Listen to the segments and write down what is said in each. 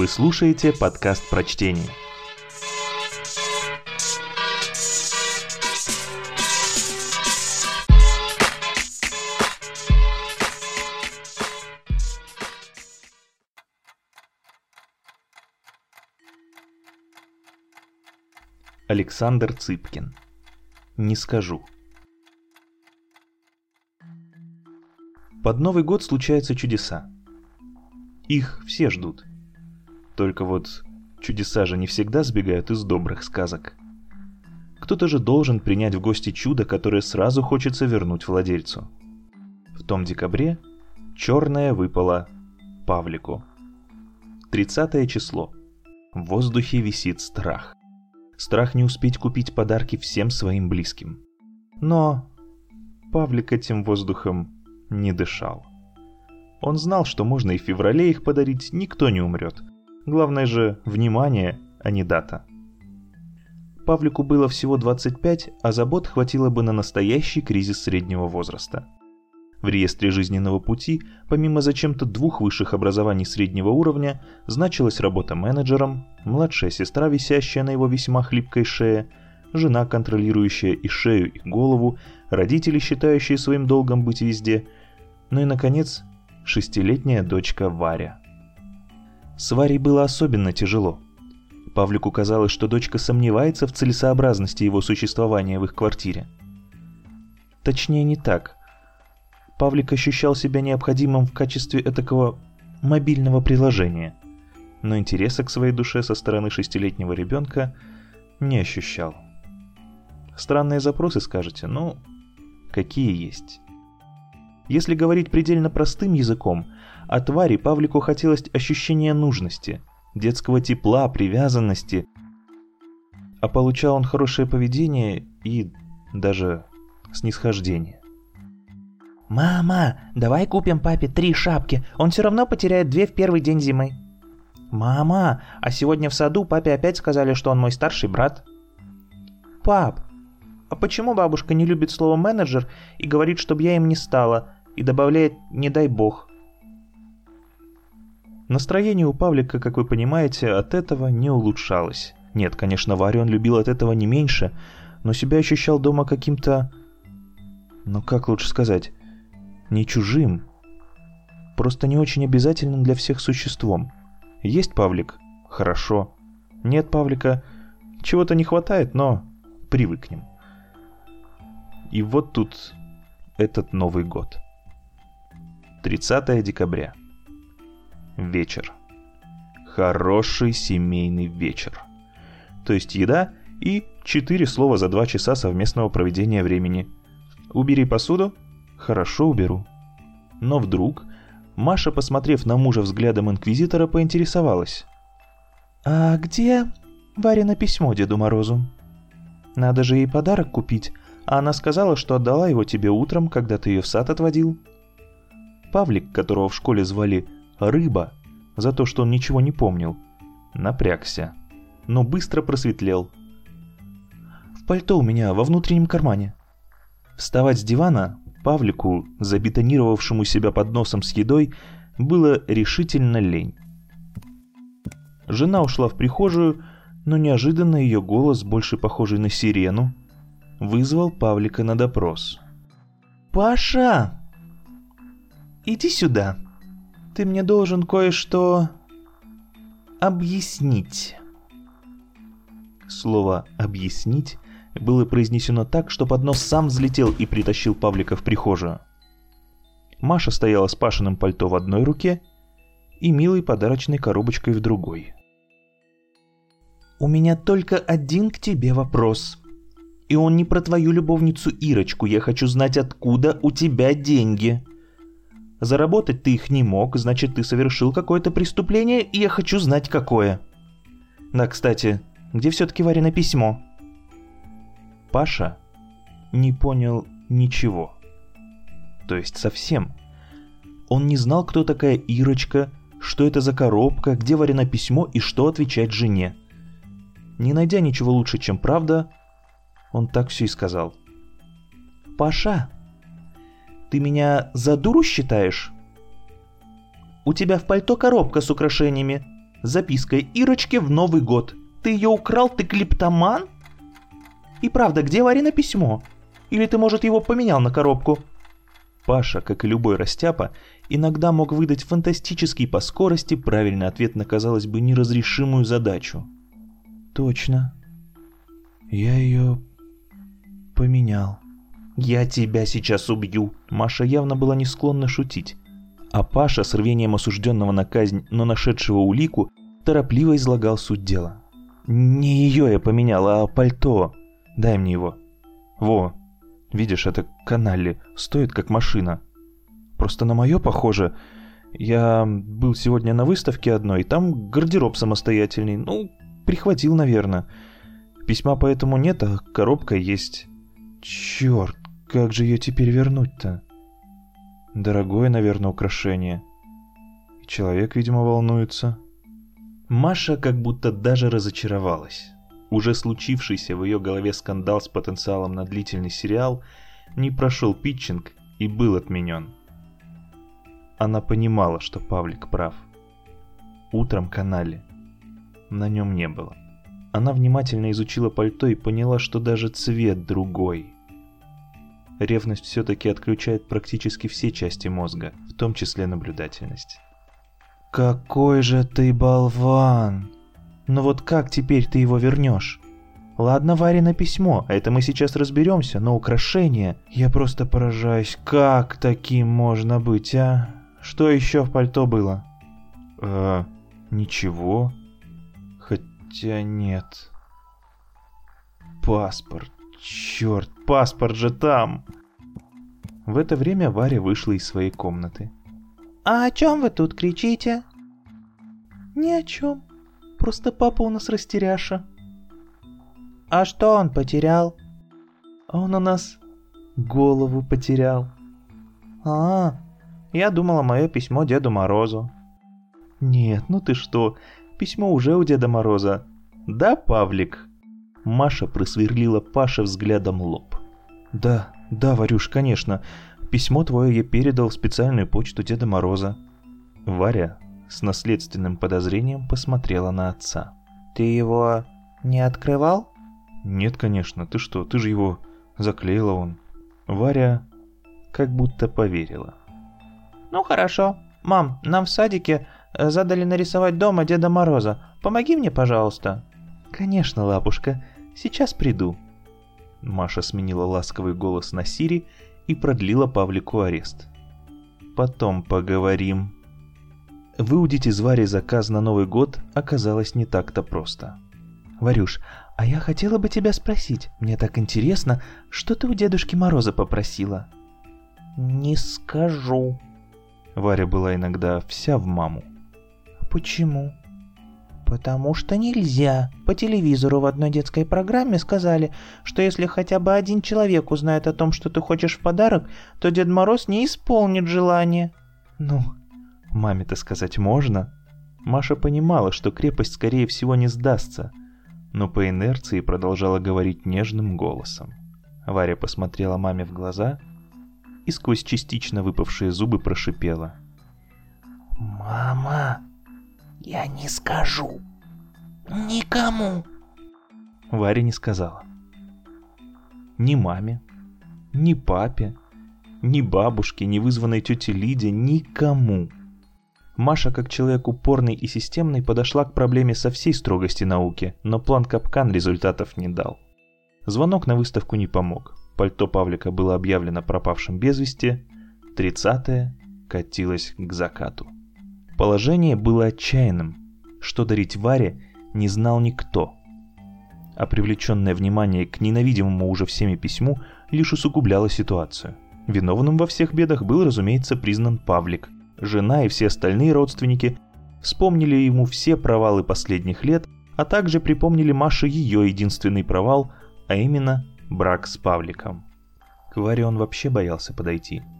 Вы слушаете подкаст прочтения. Александр Цыпкин. Не скажу. Под Новый год случаются чудеса. Их все ждут. Только вот чудеса же не всегда сбегают из добрых сказок. Кто-то же должен принять в гости чудо, которое сразу хочется вернуть владельцу. В том декабре черное выпало Павлику. 30 число. В воздухе висит страх. Страх не успеть купить подарки всем своим близким. Но Павлик этим воздухом не дышал. Он знал, что можно и в феврале их подарить, никто не умрет. Главное же внимание, а не дата. Павлику было всего 25, а забот хватило бы на настоящий кризис среднего возраста. В реестре жизненного пути, помимо зачем-то двух высших образований среднего уровня, значилась работа менеджером, младшая сестра, висящая на его весьма хлипкой шее, жена, контролирующая и шею, и голову, родители, считающие своим долгом быть везде – ну и, наконец, шестилетняя дочка Варя. С Варей было особенно тяжело. Павлику казалось, что дочка сомневается в целесообразности его существования в их квартире. Точнее, не так. Павлик ощущал себя необходимым в качестве этакого мобильного приложения, но интереса к своей душе со стороны шестилетнего ребенка не ощущал. Странные запросы, скажете, ну, какие есть. Если говорить предельно простым языком, от твари Павлику хотелось ощущения нужности, детского тепла, привязанности. А получал он хорошее поведение и даже снисхождение. «Мама, давай купим папе три шапки, он все равно потеряет две в первый день зимы». «Мама, а сегодня в саду папе опять сказали, что он мой старший брат». «Пап, а почему бабушка не любит слово «менеджер» и говорит, чтобы я им не стала, и добавляет «не дай бог». Настроение у Павлика, как вы понимаете, от этого не улучшалось. Нет, конечно, Варю он любил от этого не меньше, но себя ощущал дома каким-то... Ну как лучше сказать? Не чужим. Просто не очень обязательным для всех существом. Есть Павлик? Хорошо. Нет Павлика? Чего-то не хватает, но привыкнем. И вот тут этот Новый год. 30 декабря. Вечер. Хороший семейный вечер. То есть еда и четыре слова за два часа совместного проведения времени. Убери посуду? Хорошо уберу. Но вдруг Маша, посмотрев на мужа взглядом инквизитора, поинтересовалась. «А где Варина письмо Деду Морозу? Надо же ей подарок купить, а она сказала, что отдала его тебе утром, когда ты ее в сад отводил». Павлик, которого в школе звали Рыба, за то, что он ничего не помнил, напрягся, но быстро просветлел. «В пальто у меня во внутреннем кармане». Вставать с дивана Павлику, забетонировавшему себя под носом с едой, было решительно лень. Жена ушла в прихожую, но неожиданно ее голос, больше похожий на сирену, вызвал Павлика на допрос. «Паша!» иди сюда. Ты мне должен кое-что объяснить. Слово «объяснить» было произнесено так, что поднос сам взлетел и притащил Павлика в прихожую. Маша стояла с Пашиным пальто в одной руке и милой подарочной коробочкой в другой. «У меня только один к тебе вопрос. И он не про твою любовницу Ирочку. Я хочу знать, откуда у тебя деньги». Заработать ты их не мог, значит, ты совершил какое-то преступление, и я хочу знать, какое. Да, кстати, где все-таки Варина письмо? Паша не понял ничего. То есть совсем. Он не знал, кто такая Ирочка, что это за коробка, где Варина письмо и что отвечать жене. Не найдя ничего лучше, чем правда, он так все и сказал. «Паша, ты меня за дуру считаешь? У тебя в пальто коробка с украшениями. запиской Ирочке в Новый год. Ты ее украл, ты клептоман? И правда, где Варина письмо? Или ты, может, его поменял на коробку?» Паша, как и любой растяпа, иногда мог выдать фантастический по скорости правильный ответ на, казалось бы, неразрешимую задачу. «Точно. Я ее поменял». «Я тебя сейчас убью!» Маша явно была не склонна шутить. А Паша с рвением осужденного на казнь, но нашедшего улику, торопливо излагал суть дела. «Не ее я поменял, а пальто. Дай мне его». «Во, видишь, это каналли, стоит как машина. Просто на мое похоже. Я был сегодня на выставке одной, там гардероб самостоятельный. Ну, прихватил, наверное. Письма поэтому нет, а коробка есть. Черт, как же ее теперь вернуть-то? Дорогое, наверное, украшение. человек, видимо, волнуется. Маша как будто даже разочаровалась. Уже случившийся в ее голове скандал с потенциалом на длительный сериал не прошел питчинг и был отменен. Она понимала, что Павлик прав. Утром канале. На нем не было. Она внимательно изучила пальто и поняла, что даже цвет другой – Ревность все-таки отключает практически все части мозга, в том числе наблюдательность. «Какой же ты болван! Ну вот как теперь ты его вернешь?» Ладно, Варя письмо, а это мы сейчас разберемся, но украшение... Я просто поражаюсь, как таким можно быть, а? Что еще в пальто было? Э, ничего. Хотя нет. Паспорт. Черт, паспорт же там!» В это время Варя вышла из своей комнаты. «А о чем вы тут кричите?» «Ни о чем. Просто папа у нас растеряша». «А что он потерял?» «Он у нас голову потерял». «А, я думала, мое письмо Деду Морозу». «Нет, ну ты что, письмо уже у Деда Мороза. Да, Павлик?» Маша просверлила Паше взглядом лоб. «Да, да, Варюш, конечно. Письмо твое я передал в специальную почту Деда Мороза». Варя с наследственным подозрением посмотрела на отца. «Ты его не открывал?» «Нет, конечно. Ты что, ты же его заклеила он». Варя как будто поверила. «Ну хорошо. Мам, нам в садике э, задали нарисовать дома Деда Мороза. Помоги мне, пожалуйста». «Конечно, лапушка. Сейчас приду». Маша сменила ласковый голос на Сири и продлила Павлику арест. «Потом поговорим». Выудить из Вари заказ на Новый год оказалось не так-то просто. «Варюш, а я хотела бы тебя спросить. Мне так интересно, что ты у Дедушки Мороза попросила?» «Не скажу». Варя была иногда вся в маму. «Почему?» «Потому что нельзя. По телевизору в одной детской программе сказали, что если хотя бы один человек узнает о том, что ты хочешь в подарок, то Дед Мороз не исполнит желание». «Ну, маме-то сказать можно?» Маша понимала, что крепость скорее всего не сдастся, но по инерции продолжала говорить нежным голосом. Варя посмотрела маме в глаза и сквозь частично выпавшие зубы прошипела. «Мама!» Я не скажу. Никому. Варя не сказала. Ни маме, ни папе, ни бабушке, ни вызванной тете Лиде, никому. Маша, как человек упорный и системный, подошла к проблеме со всей строгости науки, но план капкан результатов не дал. Звонок на выставку не помог. Пальто Павлика было объявлено пропавшим без вести. Тридцатое катилось к закату. Положение было отчаянным. Что дарить Варе, не знал никто. А привлеченное внимание к ненавидимому уже всеми письму лишь усугубляло ситуацию. Виновным во всех бедах был, разумеется, признан Павлик. Жена и все остальные родственники вспомнили ему все провалы последних лет, а также припомнили Маше ее единственный провал, а именно брак с Павликом. К Варе он вообще боялся подойти –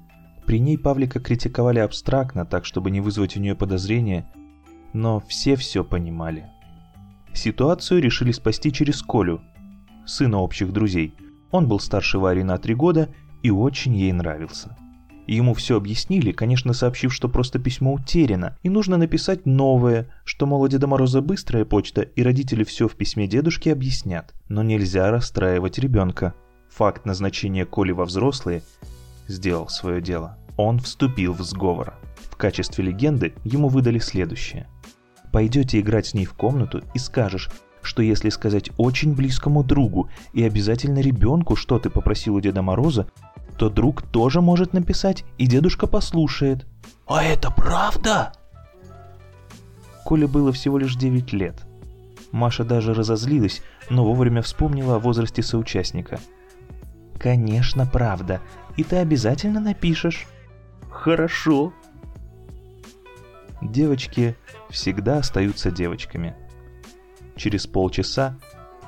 при ней Павлика критиковали абстрактно, так чтобы не вызвать у нее подозрения, но все все понимали. Ситуацию решили спасти через Колю, сына общих друзей. Он был старше Вари на три года и очень ей нравился. Ему все объяснили, конечно, сообщив, что просто письмо утеряно, и нужно написать новое, что, мол, Деда Мороза быстрая почта, и родители все в письме дедушки объяснят. Но нельзя расстраивать ребенка. Факт назначения Коли во взрослые сделал свое дело. Он вступил в сговор. В качестве легенды ему выдали следующее. Пойдете играть с ней в комнату и скажешь, что если сказать очень близкому другу и обязательно ребенку, что ты попросил у Деда Мороза, то друг тоже может написать, и дедушка послушает. «А это правда?» Коле было всего лишь 9 лет. Маша даже разозлилась, но вовремя вспомнила о возрасте соучастника. «Конечно, правда. И ты обязательно напишешь». «Хорошо». Девочки всегда остаются девочками. Через полчаса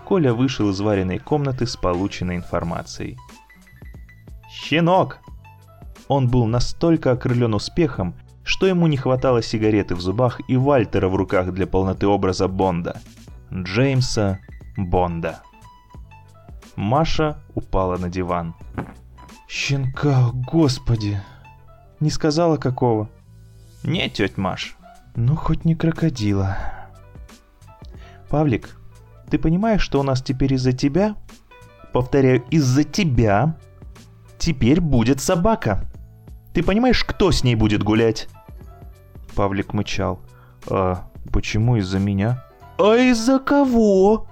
Коля вышел из вареной комнаты с полученной информацией – «Щенок!» Он был настолько окрылен успехом, что ему не хватало сигареты в зубах и Вальтера в руках для полноты образа Бонда. Джеймса Бонда. Маша упала на диван. «Щенка, господи!» «Не сказала какого?» «Нет, тетя Маш». «Ну, хоть не крокодила». «Павлик, ты понимаешь, что у нас теперь из-за тебя?» «Повторяю, из-за тебя теперь будет собака. Ты понимаешь, кто с ней будет гулять?» Павлик мычал. «А почему из-за меня?» «А из-за кого?»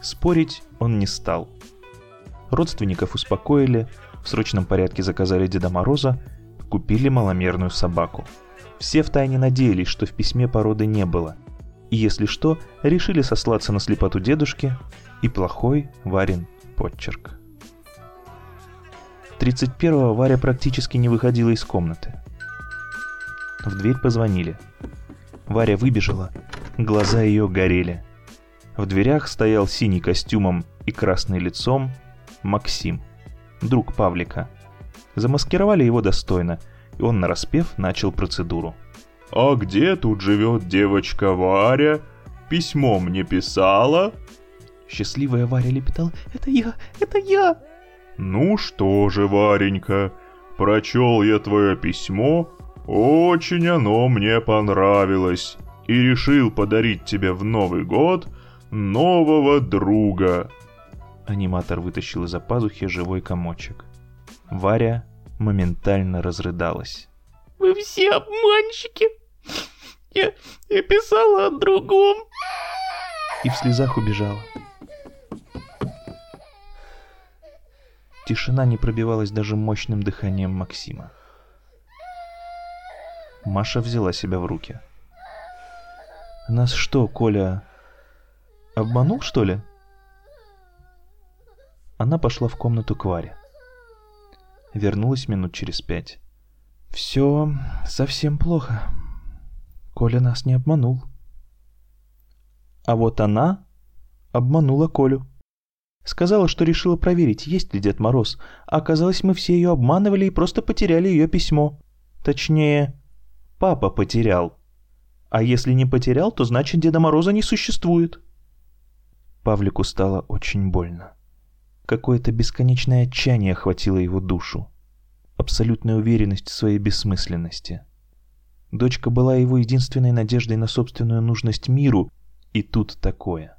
Спорить он не стал. Родственников успокоили, в срочном порядке заказали Деда Мороза, купили маломерную собаку. Все втайне надеялись, что в письме породы не было. И если что, решили сослаться на слепоту дедушки и плохой Варин подчерк. 31-го Варя практически не выходила из комнаты. В дверь позвонили. Варя выбежала, глаза ее горели. В дверях стоял синий костюмом и красный лицом Максим, друг Павлика. Замаскировали его достойно, и он нараспев начал процедуру. «А где тут живет девочка Варя? Письмо мне писала?» Счастливая Варя лепетала «Это я! Это я!» «Ну что же, Варенька, прочел я твое письмо, очень оно мне понравилось, и решил подарить тебе в Новый год нового друга». Аниматор вытащил из-за пазухи живой комочек. Варя моментально разрыдалась. «Вы все обманщики! Я, я писала о другом!» И в слезах убежала. Тишина не пробивалась даже мощным дыханием Максима. Маша взяла себя в руки. «Нас что, Коля, обманул, что ли?» Она пошла в комнату к Варе. Вернулась минут через пять. «Все совсем плохо. Коля нас не обманул». А вот она обманула Колю. Сказала, что решила проверить, есть ли Дед Мороз, а оказалось, мы все ее обманывали и просто потеряли ее письмо. Точнее, папа потерял. А если не потерял, то значит Деда Мороза не существует. Павлику стало очень больно. Какое-то бесконечное отчаяние охватило его душу. Абсолютная уверенность в своей бессмысленности. Дочка была его единственной надеждой на собственную нужность миру, и тут такое.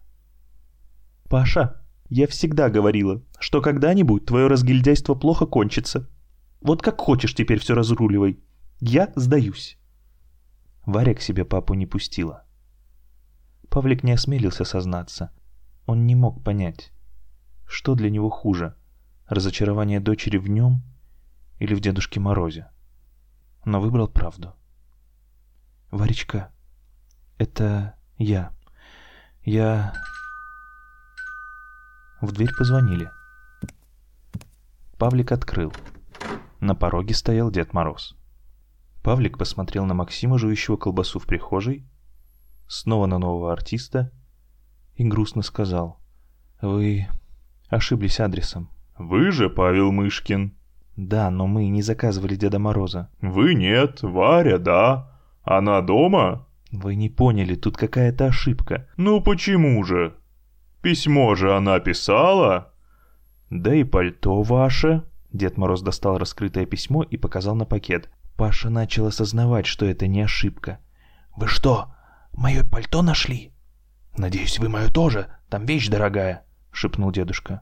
«Паша!» Я всегда говорила, что когда-нибудь твое разгильдяйство плохо кончится. Вот как хочешь теперь все разруливай. Я сдаюсь. Варя к себе папу не пустила. Павлик не осмелился сознаться. Он не мог понять, что для него хуже, разочарование дочери в нем или в Дедушке Морозе. Но выбрал правду. «Варечка, это я. Я...» В дверь позвонили. Павлик открыл. На пороге стоял Дед Мороз. Павлик посмотрел на Максима, жующего колбасу в прихожей, снова на нового артиста и грустно сказал. «Вы ошиблись адресом». «Вы же Павел Мышкин». «Да, но мы не заказывали Деда Мороза». «Вы нет, Варя, да. Она дома?» «Вы не поняли, тут какая-то ошибка». «Ну почему же?» Письмо же она писала. Да и пальто ваше. Дед Мороз достал раскрытое письмо и показал на пакет. Паша начал осознавать, что это не ошибка. «Вы что, мое пальто нашли? Надеюсь, вы мое тоже, там вещь дорогая», — шепнул дедушка.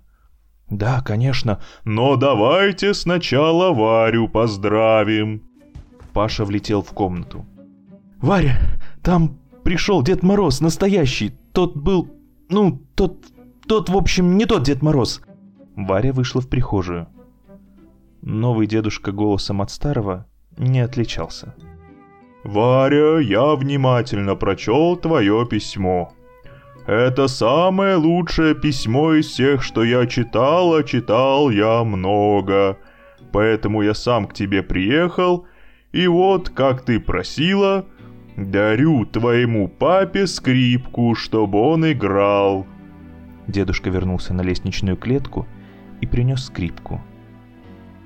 «Да, конечно, но давайте сначала Варю поздравим». Паша влетел в комнату. «Варя, там пришел Дед Мороз, настоящий. Тот был... Ну, тот... Тот, в общем, не тот Дед Мороз». Варя вышла в прихожую. Новый дедушка голосом от старого не отличался. «Варя, я внимательно прочел твое письмо. Это самое лучшее письмо из всех, что я читал, а читал я много. Поэтому я сам к тебе приехал, и вот, как ты просила, дарю твоему папе скрипку, чтобы он играл». Дедушка вернулся на лестничную клетку и принес скрипку –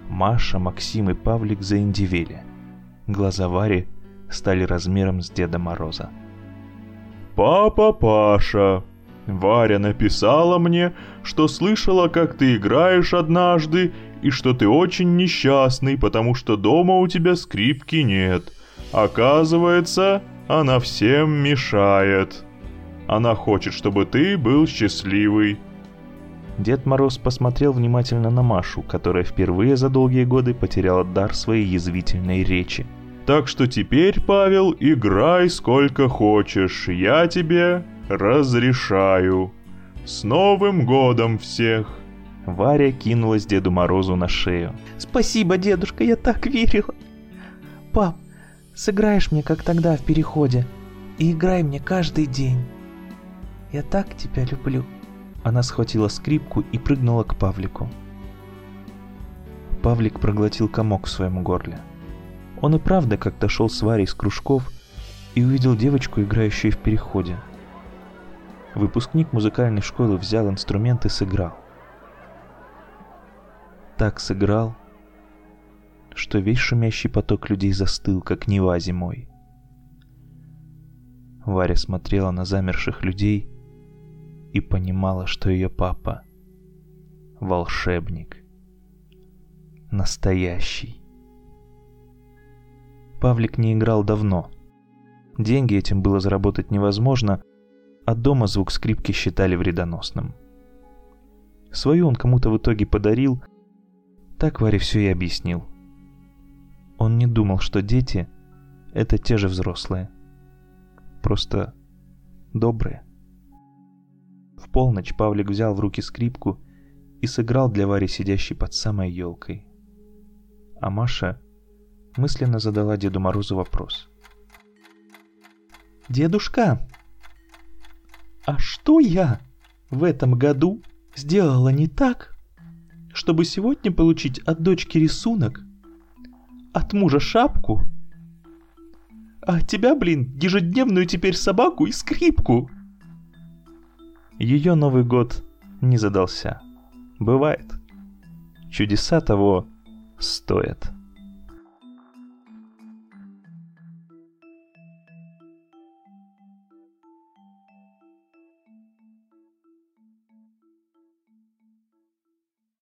Маша, Максим и Павлик заиндивели. Глаза Вари стали размером с Деда Мороза. «Папа Паша, Варя написала мне, что слышала, как ты играешь однажды, и что ты очень несчастный, потому что дома у тебя скрипки нет. Оказывается, она всем мешает. Она хочет, чтобы ты был счастливый. Дед Мороз посмотрел внимательно на Машу, которая впервые за долгие годы потеряла дар своей язвительной речи. «Так что теперь, Павел, играй сколько хочешь, я тебе разрешаю. С Новым годом всех!» Варя кинулась Деду Морозу на шею. «Спасибо, дедушка, я так верила!» «Пап, сыграешь мне, как тогда в Переходе, и играй мне каждый день. Я так тебя люблю!» Она схватила скрипку и прыгнула к Павлику. Павлик проглотил комок в своем горле. Он и правда как-то шел с Варей с кружков и увидел девочку, играющую в переходе. Выпускник музыкальной школы взял инструмент и сыграл. Так сыграл, что весь шумящий поток людей застыл, как Нева зимой. Варя смотрела на замерших людей и понимала, что ее папа — волшебник. Настоящий. Павлик не играл давно. Деньги этим было заработать невозможно, а дома звук скрипки считали вредоносным. Свою он кому-то в итоге подарил, так Варе все и объяснил. Он не думал, что дети — это те же взрослые. Просто добрые. В полночь Павлик взял в руки скрипку и сыграл для Вари, сидящей под самой елкой. А Маша мысленно задала Деду Морозу вопрос. «Дедушка, а что я в этом году сделала не так, чтобы сегодня получить от дочки рисунок, от мужа шапку, а от тебя, блин, ежедневную теперь собаку и скрипку?» Ее Новый год не задался. Бывает. Чудеса того стоят.